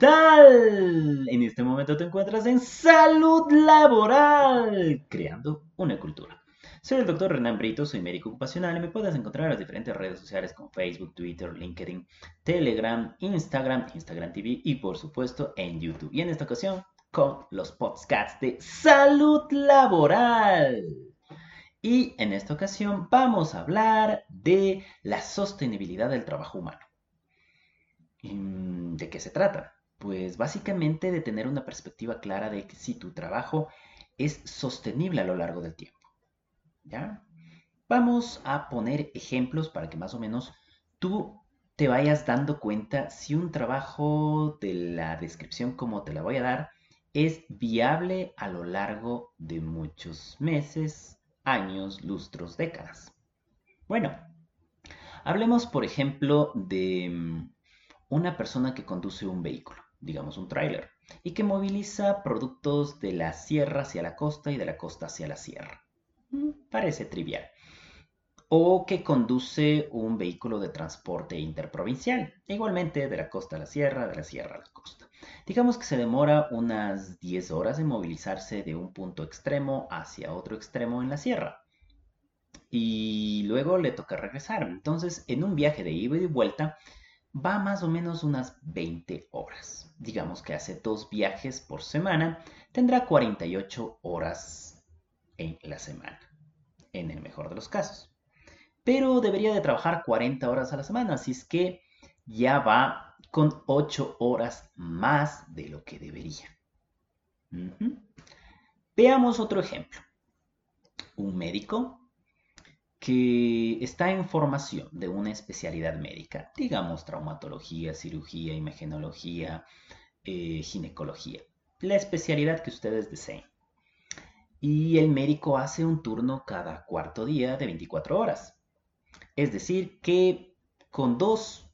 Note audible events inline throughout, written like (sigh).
tal? En este momento te encuentras en salud laboral, creando una cultura. Soy el doctor Renan Brito, soy médico ocupacional y me puedes encontrar en las diferentes redes sociales como Facebook, Twitter, LinkedIn, Telegram, Instagram, Instagram TV y por supuesto en YouTube. Y en esta ocasión con los podcasts de salud laboral. Y en esta ocasión vamos a hablar de la sostenibilidad del trabajo humano. ¿De qué se trata? Pues básicamente de tener una perspectiva clara de que si tu trabajo es sostenible a lo largo del tiempo. ¿Ya? Vamos a poner ejemplos para que más o menos tú te vayas dando cuenta si un trabajo de la descripción como te la voy a dar es viable a lo largo de muchos meses, años, lustros, décadas. Bueno, hablemos por ejemplo de mm, una persona que conduce un vehículo, digamos un tráiler, y que moviliza productos de la sierra hacia la costa y de la costa hacia la sierra. Parece trivial. O que conduce un vehículo de transporte interprovincial, igualmente de la costa a la sierra, de la sierra a la costa. Digamos que se demora unas 10 horas en movilizarse de un punto extremo hacia otro extremo en la sierra. Y luego le toca regresar. Entonces, en un viaje de ida y vuelta, va más o menos unas 20 horas. Digamos que hace dos viajes por semana, tendrá 48 horas en la semana, en el mejor de los casos. Pero debería de trabajar 40 horas a la semana, así es que ya va con 8 horas más de lo que debería. Veamos otro ejemplo. Un médico que está en formación de una especialidad médica, digamos traumatología, cirugía, imagenología, eh, ginecología, la especialidad que ustedes deseen. Y el médico hace un turno cada cuarto día de 24 horas. Es decir, que con dos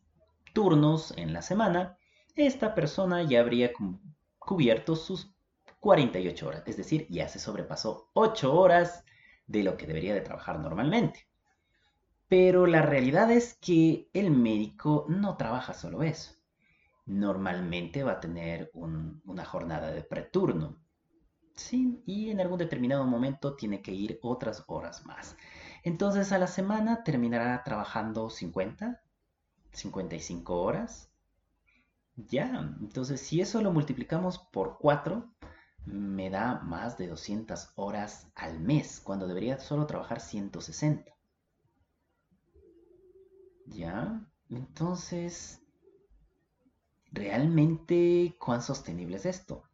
turnos en la semana, esta persona ya habría cubierto sus 48 horas. Es decir, ya se sobrepasó 8 horas de lo que debería de trabajar normalmente. Pero la realidad es que el médico no trabaja solo eso. Normalmente va a tener una jornada de preturno. Sí, y en algún determinado momento tiene que ir otras horas más. Entonces a la semana terminará trabajando 50, 55 horas. Ya, entonces si eso lo multiplicamos por 4, me da más de 200 horas al mes, cuando debería solo trabajar 160. ¿Ya? Entonces, ¿realmente cuán sostenible es esto?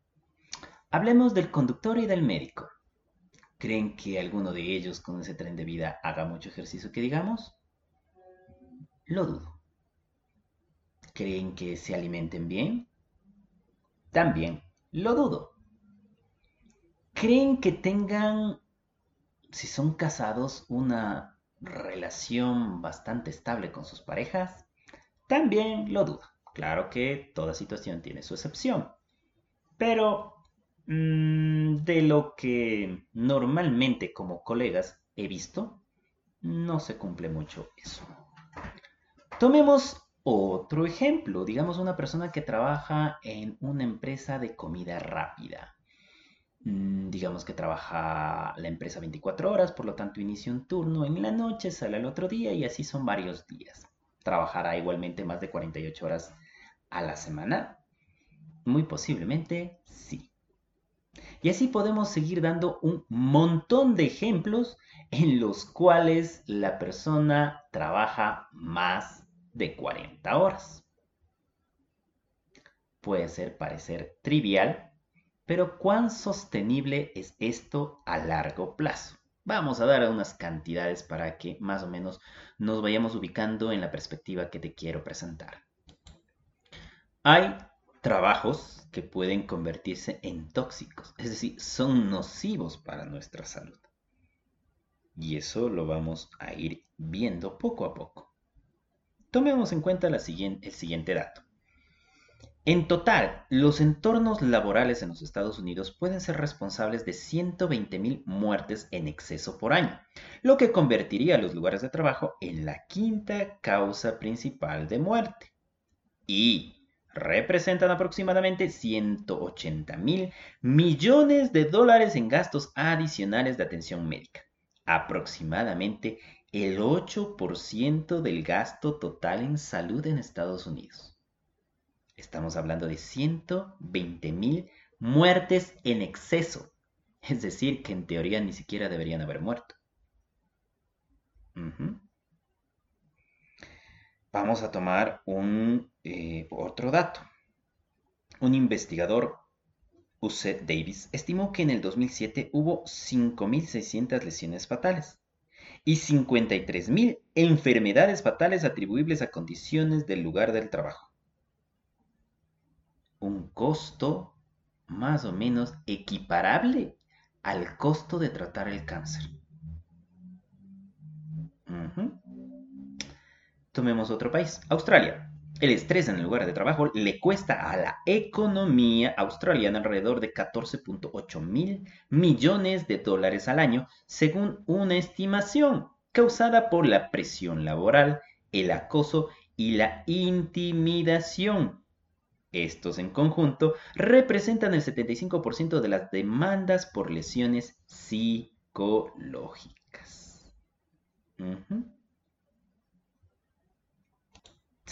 Hablemos del conductor y del médico. ¿Creen que alguno de ellos con ese tren de vida haga mucho ejercicio que digamos? Lo dudo. ¿Creen que se alimenten bien? También lo dudo. ¿Creen que tengan, si son casados, una relación bastante estable con sus parejas? También lo dudo. Claro que toda situación tiene su excepción. Pero mm, de lo que normalmente como colegas he visto, no se cumple mucho eso. Tomemos otro ejemplo, digamos una persona que trabaja en una empresa de comida rápida. Mm, digamos que trabaja la empresa 24 horas, por lo tanto inicia un turno en la noche, sale al otro día y así son varios días. ¿Trabajará igualmente más de 48 horas a la semana? Muy posiblemente sí. Y así podemos seguir dando un montón de ejemplos en los cuales la persona trabaja más de 40 horas. Puede ser parecer trivial, pero ¿cuán sostenible es esto a largo plazo? Vamos a dar unas cantidades para que más o menos nos vayamos ubicando en la perspectiva que te quiero presentar. Hay trabajos que pueden convertirse en tóxicos, es decir, son nocivos para nuestra salud. Y eso lo vamos a ir viendo poco a poco. Tomemos en cuenta el siguiente dato. En total, los entornos laborales en los Estados Unidos pueden ser responsables de 120.000 muertes en exceso por año, lo que convertiría a los lugares de trabajo en la quinta causa principal de muerte. Y representan aproximadamente 180 mil millones de dólares en gastos adicionales de atención médica, aproximadamente el 8% del gasto total en salud en Estados Unidos. Estamos hablando de 120 mil muertes en exceso, es decir, que en teoría ni siquiera deberían haber muerto. Vamos a tomar un eh, otro dato. Un investigador, Uset Davis, estimó que en el 2007 hubo 5.600 lesiones fatales y 53.000 enfermedades fatales atribuibles a condiciones del lugar del trabajo. Costo más o menos equiparable al costo de tratar el cáncer. Tomemos otro país, Australia. El estrés en el lugar de trabajo le cuesta a la economía australiana alrededor de 14.8 mil millones de dólares al año, según una estimación causada por la presión laboral, el acoso y la intimidación. Estos en conjunto representan el 75% de las demandas por lesiones psicológicas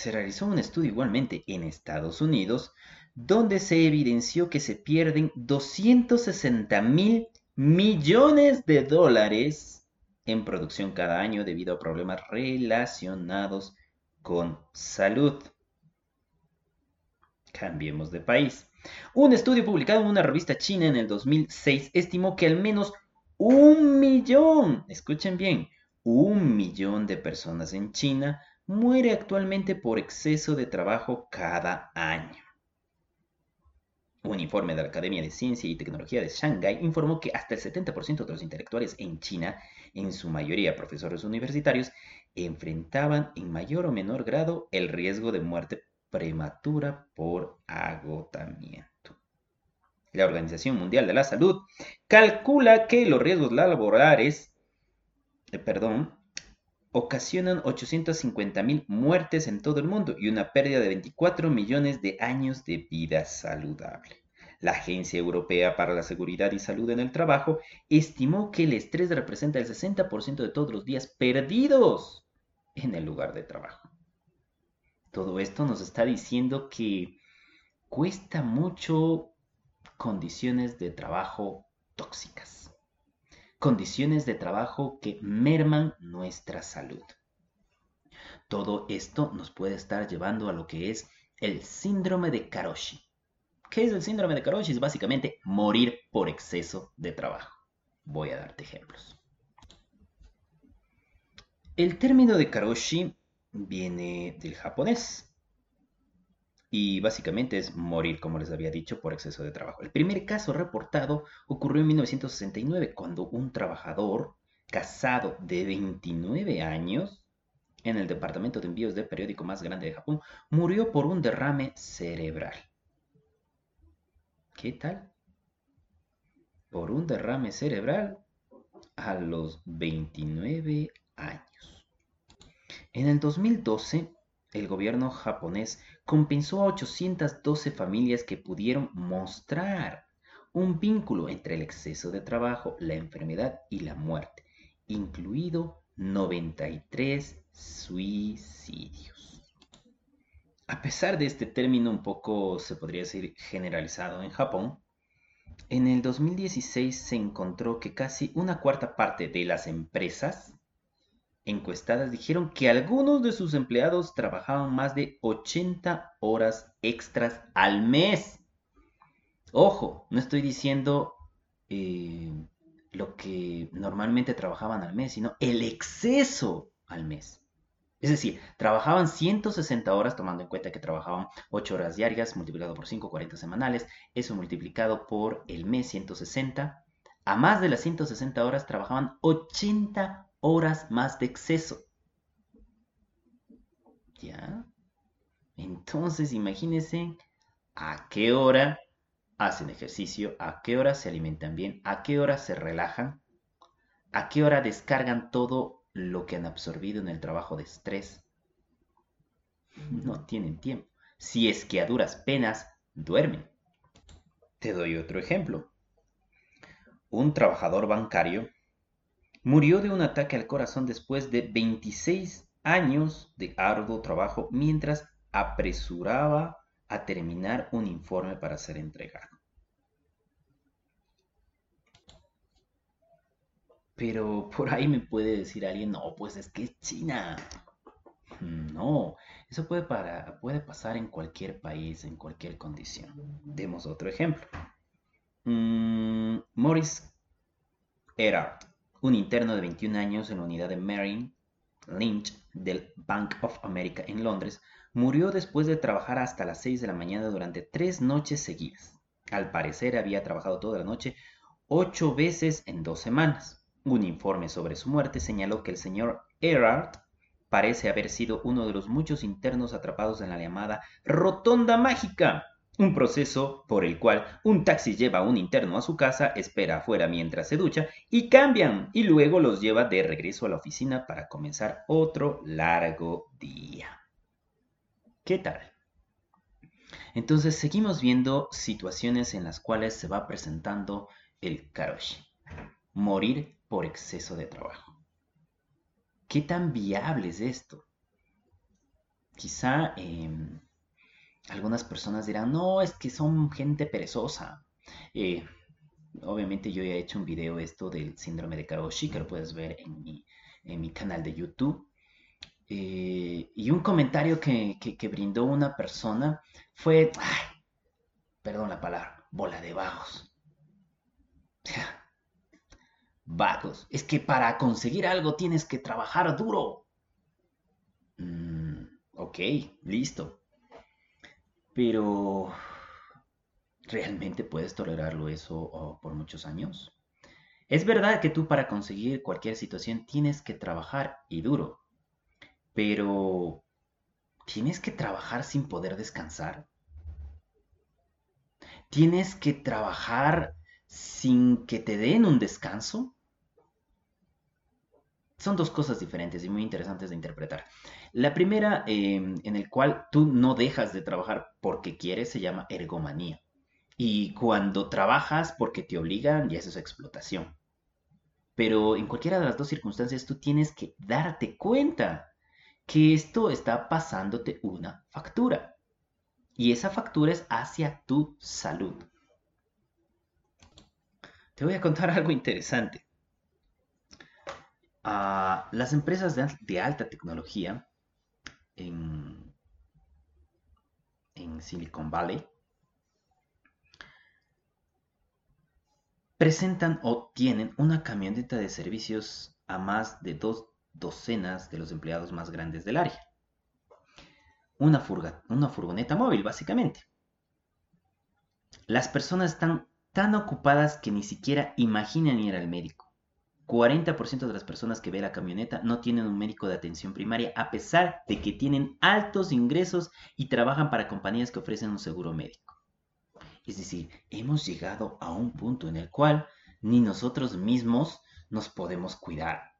se realizó un estudio igualmente en Estados Unidos donde se evidenció que se pierden 260 mil millones de dólares en producción cada año debido a problemas relacionados con salud. Cambiemos de país. Un estudio publicado en una revista china en el 2006 estimó que al menos un millón, escuchen bien, un millón de personas en China muere actualmente por exceso de trabajo cada año. Un informe de la Academia de Ciencia y Tecnología de Shanghái informó que hasta el 70% de los intelectuales en China, en su mayoría profesores universitarios, enfrentaban en mayor o menor grado el riesgo de muerte prematura por agotamiento. La Organización Mundial de la Salud calcula que los riesgos laborales, eh, ocasionan 850.000 muertes en todo el mundo y una pérdida de 24 millones de años de vida saludable. La Agencia Europea para la Seguridad y Salud en el Trabajo estimó que el estrés representa el 60% de todos los días perdidos en el lugar de trabajo. Todo esto nos está diciendo que cuesta mucho condiciones de trabajo tóxicas condiciones de trabajo que merman nuestra salud. Todo esto nos puede estar llevando a lo que es el síndrome de Karoshi. ¿Qué es el síndrome de Karoshi? Es básicamente morir por exceso de trabajo. Voy a darte ejemplos. El término de Karoshi viene del japonés y básicamente es morir, como les había dicho, por exceso de trabajo. El primer caso reportado ocurrió en 1969, cuando un trabajador casado de 29 años en el departamento de envíos del periódico más grande de Japón murió por un derrame cerebral. ¿Qué tal? Por un derrame cerebral a los 29 años. En el 2012, el gobierno japonés compensó a 812 familias que pudieron mostrar un vínculo entre el exceso de trabajo, la enfermedad y la muerte, incluido 93 suicidios. A pesar de este término un poco, se podría decir, generalizado en Japón, en el 2016 se encontró que casi una cuarta parte de las empresas encuestadas dijeron que algunos de sus empleados trabajaban más de 80 horas extras al mes. Ojo, no estoy diciendo eh, lo que normalmente trabajaban al mes, sino el exceso al mes. Es decir, trabajaban 160 horas, tomando en cuenta que trabajaban 8 horas diarias, multiplicado por 5, 40 semanales, eso multiplicado por el mes 160. A más de las 160 horas trabajaban 80 horas más de exceso. ¿Ya? Entonces, imagínense a qué hora hacen ejercicio, a qué hora se alimentan bien, a qué hora se relajan, a qué hora descargan todo lo que han absorbido en el trabajo de estrés. No tienen tiempo. si es que a duras penas duermen. Te doy otro ejemplo. Un trabajador bancario murió de un ataque al corazón después de 26 años de arduo trabajo mientras apresuraba a terminar un informe para ser entregado. Pero por ahí me puede decir alguien, no, pues es que es China. No, eso puede, puede pasar en cualquier país, en cualquier condición. Demos otro ejemplo. Mm, Morris Erard, un interno de 21 años en la unidad de Merrill Lynch del Bank of America en Londres, murió después de trabajar hasta las 6 de la mañana durante tres noches seguidas. Al parecer había trabajado toda la noche ocho veces en dos semanas. Un informe sobre su muerte señaló que el señor Erard parece haber sido uno de los muchos internos atrapados en la llamada rotonda mágica, un proceso por el cual un taxi lleva a un interno a su casa, espera afuera mientras se ducha y cambian y luego los lleva de regreso a la oficina para comenzar otro largo día. ¿Qué tal? Entonces seguimos viendo situaciones en las cuales se va presentando el karoshi. Morir por exceso de trabajo. ¿Qué tan viable es esto? Quizá em, algunas personas dirán, no, es que son gente perezosa. Eh, obviamente yo ya he hecho un video esto del síndrome de Karoshi, que lo puedes ver en mi, canal de YouTube. Eh, y un comentario que, que, brindó una persona fue, perdón la palabra, bola de vagos vagos. Es que para conseguir algo tienes que trabajar duro. Mm, ok, listo. Pero, ¿realmente puedes tolerarlo eso por muchos años? Es verdad que tú para conseguir cualquier situación tienes que trabajar y duro. Pero, ¿tienes que trabajar sin poder descansar? ¿Tienes que trabajar sin que te den un descanso? Son dos cosas diferentes y muy interesantes de interpretar. La primera, em, en el cual tú no dejas de trabajar porque quieres, se llama ergomanía. Y cuando trabajas porque te obligan, ya eso es explotación. Pero en cualquiera de las dos circunstancias, tú tienes que darte cuenta que esto está pasándote una factura. Y esa factura es hacia tu salud. Te voy a contar (laughs) algo interesante las empresas de, alta tecnología en, en Silicon Valley presentan o tienen una camioneta de servicios a más de dos docenas de los empleados más grandes del área. Una, una furgoneta móvil, básicamente. Las personas están tan ocupadas que ni siquiera imaginan ir al médico. 40% de las personas que ve la camioneta no tienen un médico de atención primaria a pesar de que tienen altos ingresos y trabajan para compañías que ofrecen un seguro médico. Es decir, hemos llegado a un punto en el cual ni nosotros mismos nos podemos cuidar.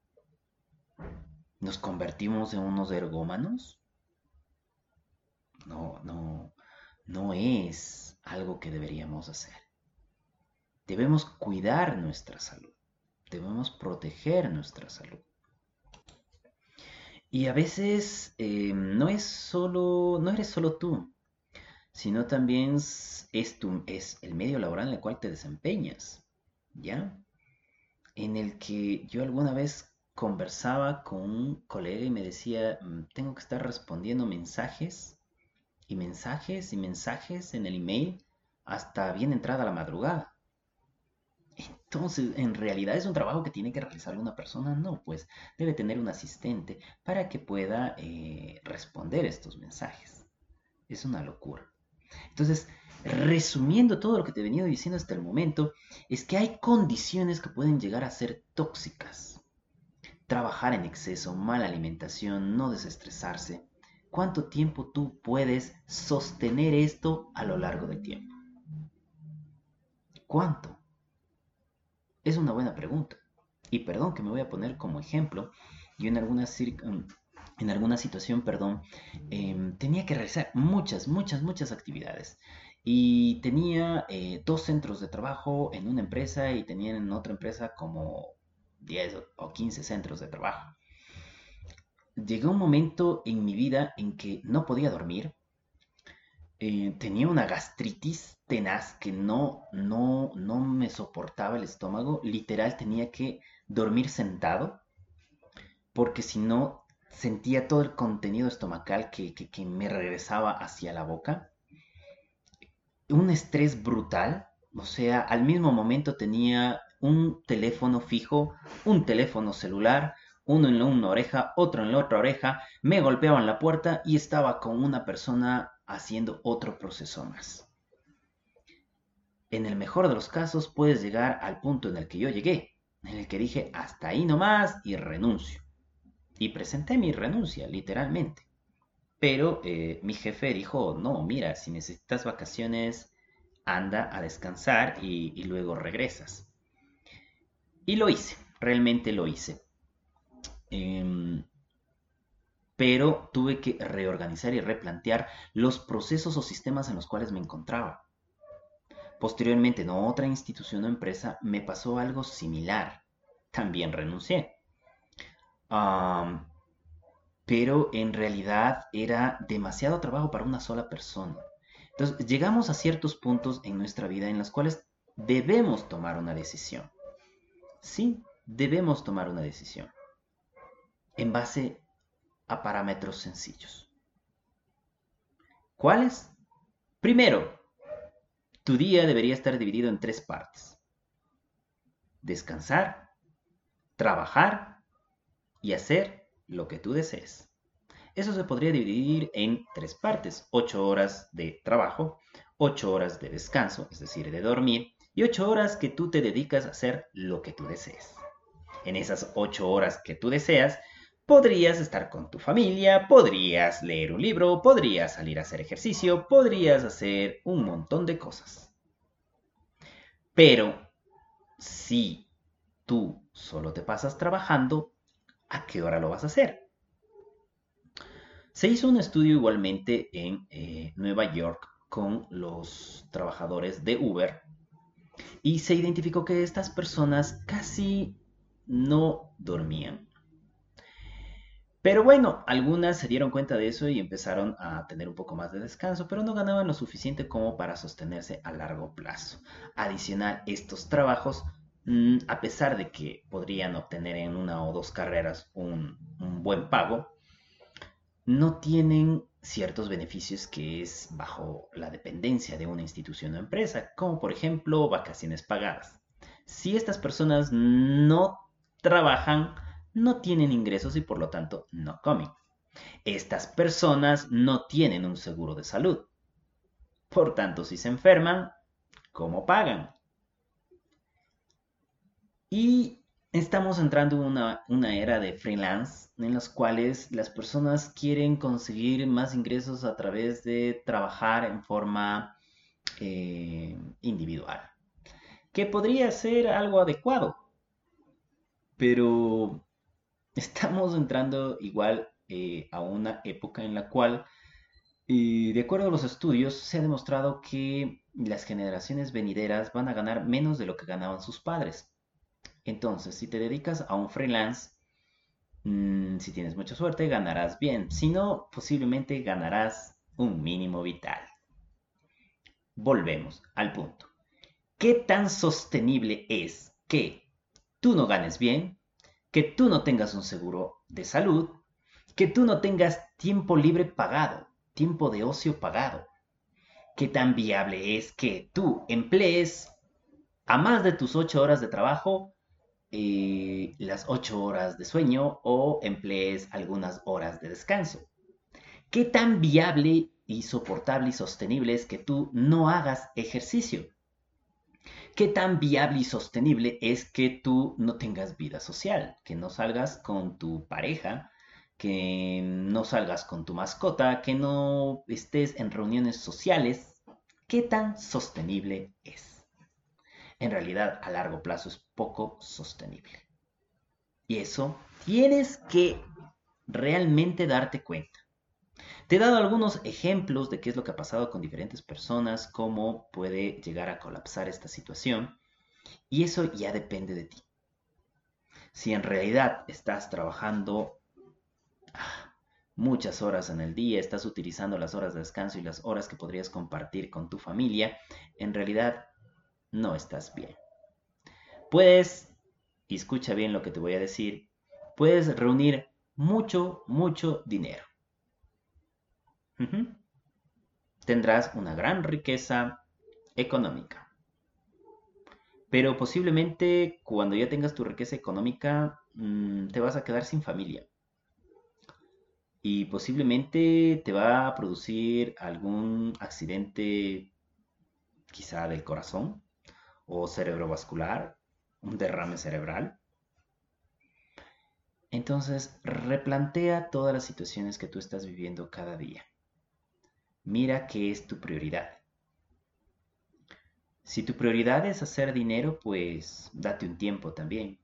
¿Nos convertimos en unos ergómanos? No, no, no es algo que deberíamos hacer. Debemos cuidar nuestra salud. Debemos proteger nuestra salud. Y a veces eh, no es solo, no eres solo tú, sino también es, es el medio laboral en el cual te desempeñas, ¿ya? En el que yo alguna vez conversaba con un colega y me decía, mm, tengo que estar respondiendo mensajes y mensajes y mensajes en el email hasta bien entrada la madrugada. Entonces, ¿en realidad es un trabajo que tiene que realizar una persona? No, pues debe tener un asistente para que pueda eh, responder estos mensajes. Es una locura. Entonces, resumiendo todo lo que te he venido diciendo hasta el momento, es que hay condiciones que pueden llegar a ser tóxicas. Trabajar en exceso, mala alimentación, no desestresarse. ¿Cuánto tiempo tú puedes sostener esto a lo largo del tiempo? ¿Cuánto? Es una buena pregunta. Y perdón que me voy a poner como ejemplo. Yo en algunas, en alguna situación, perdón, em, tenía que realizar muchas, muchas, muchas actividades. Y tenía eh, dos centros de trabajo en una empresa y tenía en otra empresa como 10 o 15 centros de trabajo. Llegó un momento en mi vida en que no podía dormir. Eh, tenía una gastritis tenaz que no, no, no me soportaba el estómago. Literal tenía que dormir sentado porque si no sentía todo el contenido estomacal que, me regresaba hacia la boca. Un estrés brutal, o sea, al mismo momento tenía un teléfono fijo, un teléfono celular, uno en una oreja, otro en la otra oreja, me golpeaban la puerta y estaba con una persona haciendo otro proceso más. En el mejor de los casos puedes llegar al punto en el que yo llegué, en el que dije hasta ahí nomás y renuncio y presenté mi renuncia, literalmente. Pero eh, mi jefe dijo, no, mira, si necesitas vacaciones, anda a descansar y, luego regresas. Y lo hice, realmente lo hice. Em, pero tuve que reorganizar y replantear los procesos o sistemas en los cuales me encontraba. Posteriormente, en otra institución o empresa, me pasó algo similar. También renuncié pero en realidad era demasiado trabajo para una sola persona. Entonces, llegamos a ciertos puntos en nuestra vida en los cuales debemos tomar una decisión. Sí, debemos tomar una decisión en base a parámetros sencillos. ¿Cuáles? Primero, tu día debería estar dividido en tres partes. Descansar, trabajar y hacer lo que tú desees. Eso se podría dividir en tres partes, ocho horas de trabajo, ocho horas de descanso, es decir, de dormir, y ocho horas que tú te dedicas a hacer lo que tú desees. En esas ocho horas que tú deseas, podrías estar con tu familia, podrías leer un libro, podrías salir a hacer ejercicio, podrías hacer un montón de cosas. Pero si tú solo te pasas trabajando, ¿a qué hora lo vas a hacer? Se hizo un estudio igualmente en eh, Nueva York con los trabajadores de Uber y se identificó que estas personas casi no dormían. Pero bueno, algunas se dieron cuenta de eso y empezaron a tener un poco más de descanso, pero no ganaban lo suficiente como para sostenerse a largo plazo. Adicional, estos trabajos Mm, a pesar de que podrían obtener en una o dos carreras un, buen pago, no tienen ciertos beneficios que es bajo la dependencia de una institución o empresa, como por ejemplo vacaciones pagadas. Si estas personas no trabajan, no tienen ingresos y por lo tanto no comen. Estas personas no tienen un seguro de salud. Por tanto, si se enferman, ¿cómo pagan? Y estamos entrando en una, era de freelance en las cuales las personas quieren conseguir más ingresos a través de trabajar en forma eh, individual, que podría ser algo adecuado, pero (laughs) estamos entrando igual eh, a una época en la cual, eh, de acuerdo a los estudios, se ha demostrado que las generaciones venideras van a ganar menos de lo que ganaban sus padres. Entonces, si te dedicas a un freelance, mm, si tienes mucha suerte, ganarás bien. Si no, posiblemente ganarás un mínimo vital. Volvemos al punto. ¿Qué tan sostenible es que tú no ganes bien, que tú no tengas un seguro de salud, que tú no tengas tiempo libre pagado, tiempo de ocio pagado? ¿Qué tan viable es que tú emplees a más de tus ocho horas de trabajo eh, las ocho horas de sueño o emplees algunas horas de descanso. ¿Qué tan viable y soportable y sostenible es que tú no hagas ejercicio? ¿Qué tan viable y sostenible es que tú no tengas vida social? Que no salgas con tu pareja, que no salgas con tu mascota, que no estés en reuniones sociales. ¿Qué tan sostenible es? en realidad a largo plazo es poco sostenible. Y eso tienes que realmente darte cuenta. Te he dado algunos ejemplos de qué es lo que ha pasado con diferentes personas, cómo puede llegar a colapsar esta situación, y eso ya depende de ti. Si en realidad estás trabajando ah, muchas horas en el día, estás utilizando las horas de descanso y las horas que podrías compartir con tu familia, en realidad no estás bien. Puedes, y escucha bien lo que te voy a decir, puedes reunir mucho, mucho dinero. Tendrás una gran riqueza económica. Pero posiblemente cuando ya tengas tu riqueza económica, mm, te vas a quedar sin familia. Y posiblemente te va a producir algún accidente, quizá del corazón o cerebrovascular, un derrame cerebral. Entonces, replantea todas las situaciones que tú estás viviendo cada día. Mira qué es tu prioridad. Si tu prioridad es hacer dinero, pues date un tiempo también.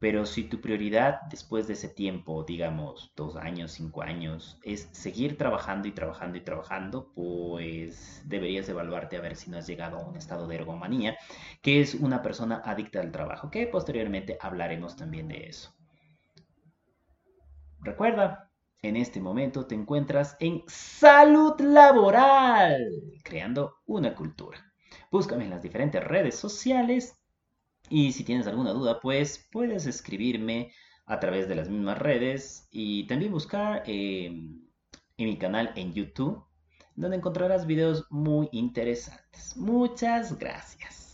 Pero si tu prioridad después de ese tiempo, digamos dos años, cinco años, es seguir trabajando y trabajando y trabajando, pues deberías evaluarte a ver si no has llegado a un estado de ergomanía, que es una persona adicta al trabajo, que posteriormente hablaremos también de eso. Recuerda, en este momento te encuentras en salud laboral, creando una cultura. Búscame en las diferentes redes sociales y si tienes alguna duda, pues puedes escribirme a través de las mismas redes y también buscar em, en mi canal en YouTube, donde encontrarás videos muy interesantes. Muchas gracias.